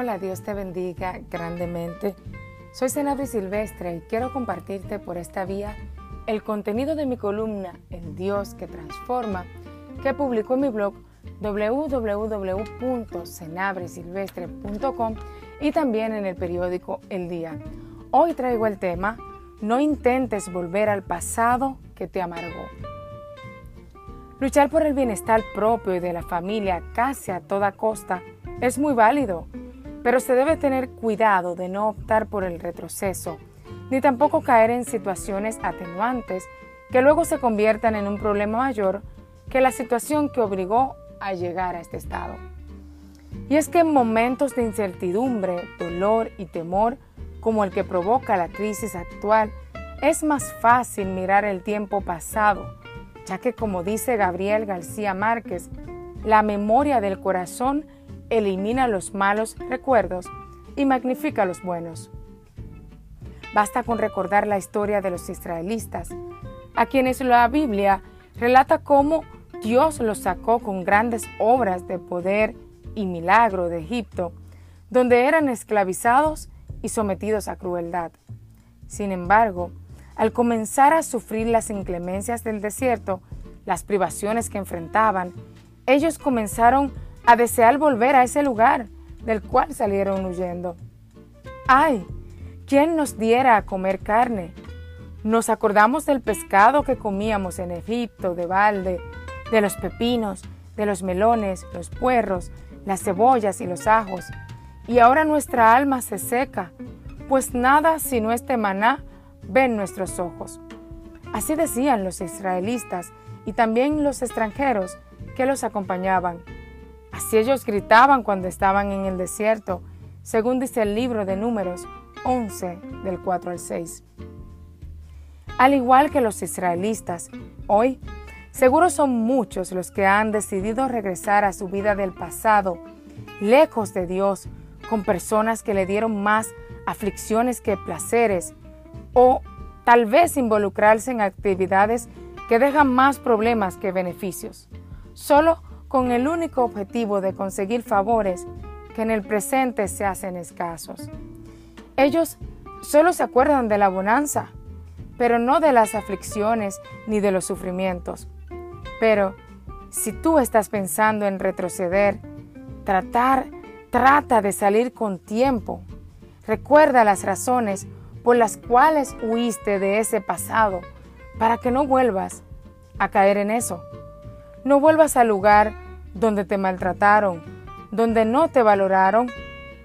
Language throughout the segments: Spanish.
Dios te bendiga grandemente. Soy Senabri Silvestre y quiero compartirte por esta vía el contenido de mi columna El Dios que transforma, que publicó en mi blog www.senabrisilvestre.com y también en el periódico El Día. Hoy traigo el tema No intentes volver al pasado que te amargó. Luchar por el bienestar propio y de la familia casi a toda costa es muy válido, pero se debe tener cuidado de no optar por el retroceso, ni tampoco caer en situaciones atenuantes que luego se conviertan en un problema mayor que la situación que obligó a llegar a este estado. Y es que en momentos de incertidumbre, dolor y temor, como el que provoca la crisis actual, es más fácil mirar el tiempo pasado, ya que como dice Gabriel García Márquez, la memoria del corazón elimina los malos recuerdos y magnifica los buenos. Basta con recordar la historia de los israelitas, a quienes la Biblia relata cómo Dios los sacó con grandes obras de poder y milagro de Egipto, donde eran esclavizados y sometidos a crueldad. Sin embargo, al comenzar a sufrir las inclemencias del desierto, las privaciones que enfrentaban, ellos comenzaron a desear volver a ese lugar del cual salieron huyendo. ¡Ay! ¿Quién nos diera a comer carne? Nos acordamos del pescado que comíamos en Egipto, de balde, de los pepinos, de los melones, los puerros, las cebollas y los ajos. Y ahora nuestra alma se seca, pues nada sino este maná ven nuestros ojos. Así decían los israelitas y también los extranjeros que los acompañaban. Así ellos gritaban cuando estaban en el desierto, según dice el libro de números 11 del 4 al 6. Al igual que los israelitas, hoy seguro son muchos los que han decidido regresar a su vida del pasado, lejos de Dios, con personas que le dieron más aflicciones que placeres, o tal vez involucrarse en actividades que dejan más problemas que beneficios, solo con el único objetivo de conseguir favores que en el presente se hacen escasos. Ellos solo se acuerdan de la bonanza, pero no de las aflicciones ni de los sufrimientos. Pero si tú estás pensando en retroceder, tratar, trata de salir con tiempo. Recuerda las razones por las cuales huiste de ese pasado, para que no vuelvas a caer en eso. No vuelvas al lugar donde te maltrataron, donde no te valoraron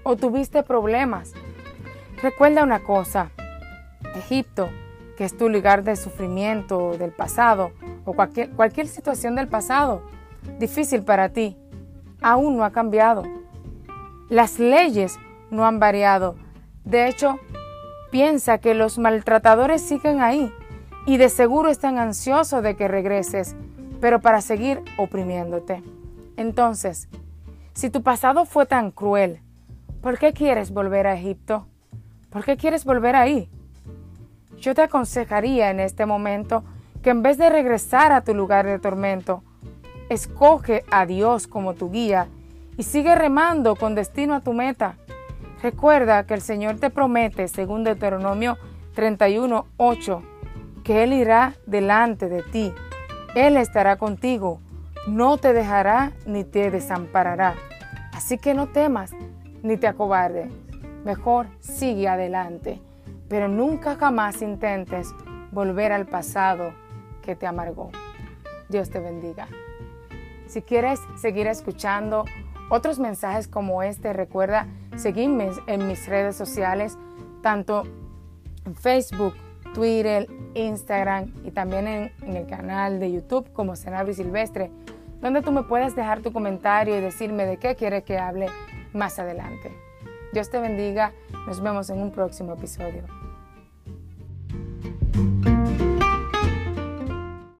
o tuviste problemas. Recuerda una cosa, Egipto, que es tu lugar de sufrimiento del pasado o cualquier, cualquier situación del pasado difícil para ti, aún no ha cambiado. Las leyes no han variado. De hecho, Piensa que los maltratadores siguen ahí y de seguro están ansiosos de que regreses, pero para seguir oprimiéndote. Entonces, si tu pasado fue tan cruel, ¿por qué quieres volver a Egipto? ¿Por qué quieres volver ahí? Yo te aconsejaría en este momento que en vez de regresar a tu lugar de tormento, escoge a Dios como tu guía y sigue remando con destino a tu meta. Recuerda que el Señor te promete, según Deuteronomio 31, 8, que Él irá delante de ti. Él estará contigo, no te dejará ni te desamparará. Así que no temas ni te acobardes. Mejor sigue adelante, pero nunca jamás intentes volver al pasado que te amargó. Dios te bendiga. Si quieres seguir escuchando otros mensajes como este, recuerda seguirme en mis redes sociales, tanto en Facebook, Twitter, Instagram y también en, el canal de YouTube como Senabri Silvestre, donde tú me puedes dejar tu comentario y decirme de qué quieres que hable más adelante. Dios te bendiga, nos vemos en un próximo episodio.